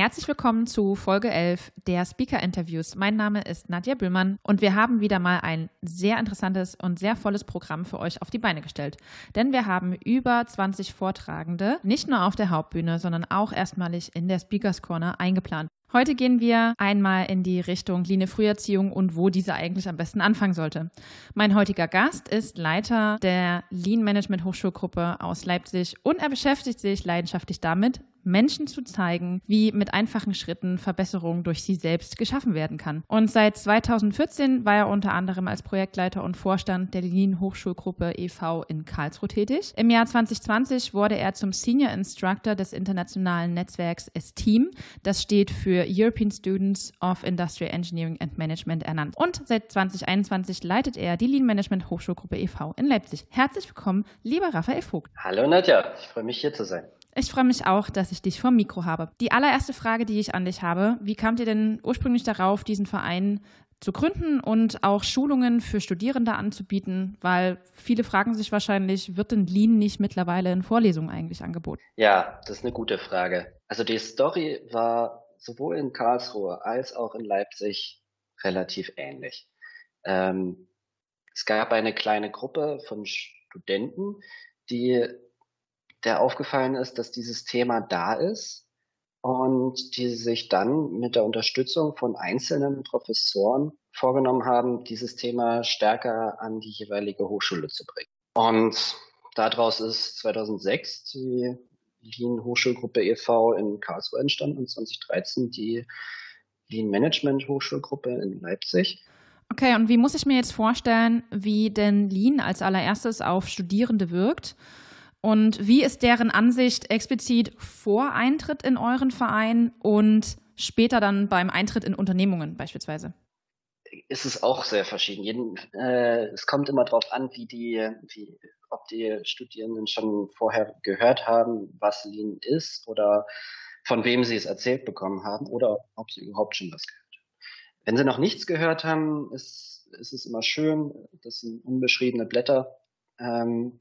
Herzlich willkommen zu Folge 11 der Speaker Interviews. Mein Name ist Nadja Bühlmann und wir haben wieder mal ein sehr interessantes und sehr volles Programm für euch auf die Beine gestellt. Denn wir haben über 20 Vortragende, nicht nur auf der Hauptbühne, sondern auch erstmalig in der Speakers Corner eingeplant. Heute gehen wir einmal in die Richtung Line Früherziehung und wo diese eigentlich am besten anfangen sollte. Mein heutiger Gast ist Leiter der Lean Management Hochschulgruppe aus Leipzig und er beschäftigt sich leidenschaftlich damit, Menschen zu zeigen, wie mit einfachen Schritten Verbesserungen durch sie selbst geschaffen werden kann. Und seit 2014 war er unter anderem als Projektleiter und Vorstand der Lean Hochschulgruppe e.V. in Karlsruhe tätig. Im Jahr 2020 wurde er zum Senior Instructor des internationalen Netzwerks ESTEAM. Das steht für European Students of Industrial Engineering and Management ernannt. Und seit 2021 leitet er die Lean Management Hochschulgruppe e.V. in Leipzig. Herzlich willkommen, lieber Raphael Vogt. Hallo Nadja, ich freue mich hier zu sein. Ich freue mich auch, dass ich dich vor Mikro habe. Die allererste Frage, die ich an dich habe, wie kamt ihr denn ursprünglich darauf, diesen Verein zu gründen und auch Schulungen für Studierende anzubieten, weil viele fragen sich wahrscheinlich, wird denn Lean nicht mittlerweile in Vorlesungen eigentlich angeboten? Ja, das ist eine gute Frage. Also die Story war sowohl in Karlsruhe als auch in Leipzig relativ ähnlich. Ähm, es gab eine kleine Gruppe von Studenten, die der aufgefallen ist, dass dieses Thema da ist und die sich dann mit der Unterstützung von einzelnen Professoren vorgenommen haben, dieses Thema stärker an die jeweilige Hochschule zu bringen. Und daraus ist 2006 die Lean Hochschulgruppe e.V. in Karlsruhe entstanden und 2013 die Lean Management Hochschulgruppe in Leipzig. Okay, und wie muss ich mir jetzt vorstellen, wie denn Lean als allererstes auf Studierende wirkt? Und wie ist deren Ansicht explizit vor Eintritt in euren Verein und später dann beim Eintritt in Unternehmungen beispielsweise? Ist es auch sehr verschieden. Jeden, äh, es kommt immer darauf an, wie die, wie, ob die Studierenden schon vorher gehört haben, was Lean ist oder von wem sie es erzählt bekommen haben oder ob sie überhaupt schon was gehört haben. Wenn sie noch nichts gehört haben, ist, ist es immer schön. Das sind unbeschriebene Blätter. Ähm,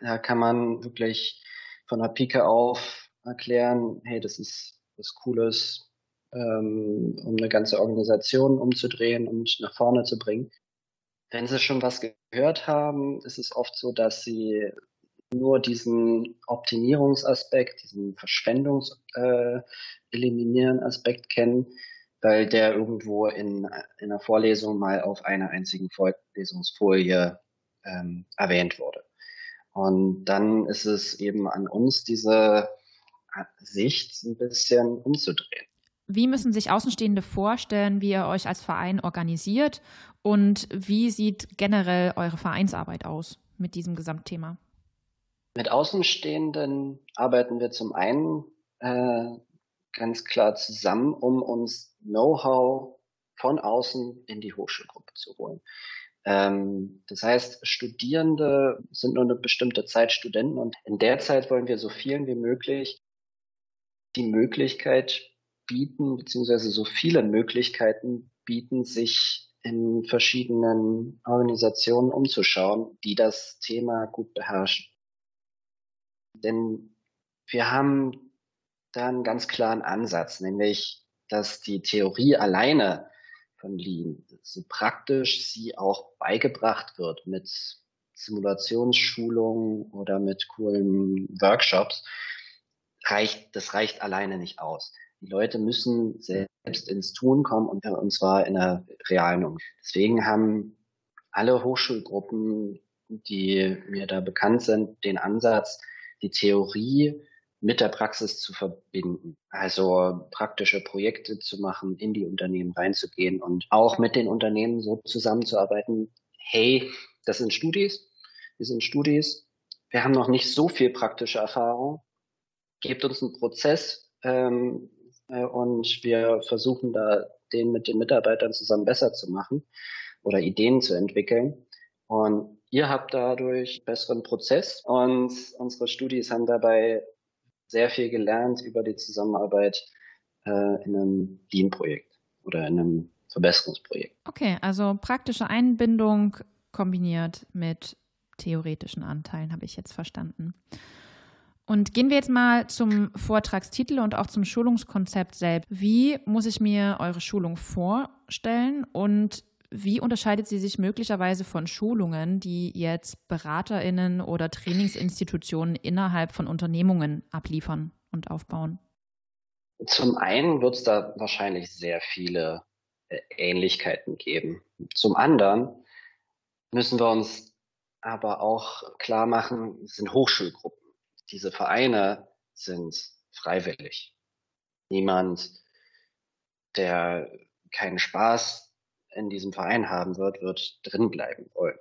da kann man wirklich von der Pike auf erklären, hey, das ist was Cooles, ähm, um eine ganze Organisation umzudrehen und nach vorne zu bringen. Wenn Sie schon was gehört haben, ist es oft so, dass Sie nur diesen Optimierungsaspekt, diesen Verschwendungs äh, kennen, weil der irgendwo in, in einer Vorlesung mal auf einer einzigen Vorlesungsfolie ähm, erwähnt wurde. Und dann ist es eben an uns, diese Sicht ein bisschen umzudrehen. Wie müssen sich Außenstehende vorstellen, wie ihr euch als Verein organisiert und wie sieht generell eure Vereinsarbeit aus mit diesem Gesamtthema? Mit Außenstehenden arbeiten wir zum einen äh, ganz klar zusammen, um uns Know-how von außen in die Hochschulgruppe zu holen. Ähm, das heißt, Studierende sind nur eine bestimmte Zeit Studenten und in der Zeit wollen wir so vielen wie möglich die Möglichkeit bieten, beziehungsweise so viele Möglichkeiten bieten, sich in verschiedenen Organisationen umzuschauen, die das Thema gut beherrschen. Denn wir haben da einen ganz klaren Ansatz, nämlich, dass die Theorie alleine von Lean, so praktisch sie auch beigebracht wird mit Simulationsschulungen oder mit coolen Workshops, reicht, das reicht alleine nicht aus. Die Leute müssen selbst ins Tun kommen und, und zwar in einer realen Umgebung. Deswegen haben alle Hochschulgruppen, die mir da bekannt sind, den Ansatz, die Theorie mit der Praxis zu verbinden. Also praktische Projekte zu machen, in die Unternehmen reinzugehen und auch mit den Unternehmen so zusammenzuarbeiten. Hey, das sind Studis, wir sind Studis, wir haben noch nicht so viel praktische Erfahrung. Gebt uns einen Prozess ähm, äh, und wir versuchen da den mit den Mitarbeitern zusammen besser zu machen oder Ideen zu entwickeln. Und ihr habt dadurch besseren Prozess und unsere Studis haben dabei sehr viel gelernt über die Zusammenarbeit äh, in einem Lean-Projekt oder in einem Verbesserungsprojekt. Okay, also praktische Einbindung kombiniert mit theoretischen Anteilen, habe ich jetzt verstanden. Und gehen wir jetzt mal zum Vortragstitel und auch zum Schulungskonzept selbst. Wie muss ich mir eure Schulung vorstellen und wie unterscheidet sie sich möglicherweise von Schulungen, die jetzt Beraterinnen oder Trainingsinstitutionen innerhalb von Unternehmungen abliefern und aufbauen? Zum einen wird es da wahrscheinlich sehr viele äh, Ähnlichkeiten geben. Zum anderen müssen wir uns aber auch klar machen, es sind Hochschulgruppen diese Vereine sind freiwillig. Niemand, der keinen Spaß in diesem Verein haben wird, wird drin bleiben wollen.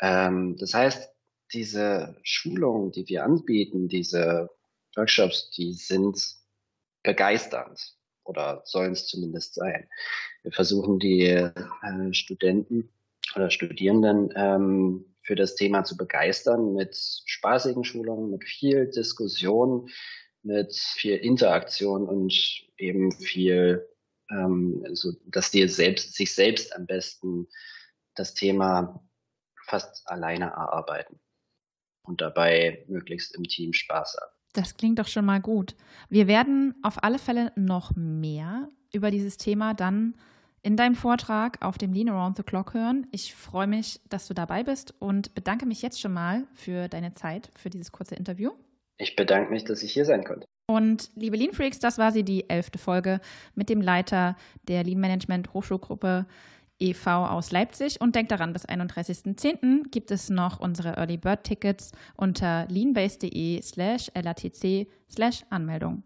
Ähm, das heißt, diese Schulungen, die wir anbieten, diese Workshops, die sind begeisternd oder sollen es zumindest sein. Wir versuchen die äh, Studenten oder Studierenden ähm, für das Thema zu begeistern mit spaßigen Schulungen, mit viel Diskussion, mit viel Interaktion und eben viel, ähm, so, dass die selbst, sich selbst am besten das Thema fast alleine erarbeiten und dabei möglichst im Team Spaß haben. Das klingt doch schon mal gut. Wir werden auf alle Fälle noch mehr über dieses Thema dann in deinem Vortrag auf dem Lean Around the Clock hören. Ich freue mich, dass du dabei bist und bedanke mich jetzt schon mal für deine Zeit, für dieses kurze Interview. Ich bedanke mich, dass ich hier sein konnte. Und liebe Lean Freaks, das war sie, die elfte Folge mit dem Leiter der Lean Management Hochschulgruppe e.V. aus Leipzig. Und denkt daran, bis 31.10. gibt es noch unsere Early Bird Tickets unter leanbase.de slash latc slash Anmeldung.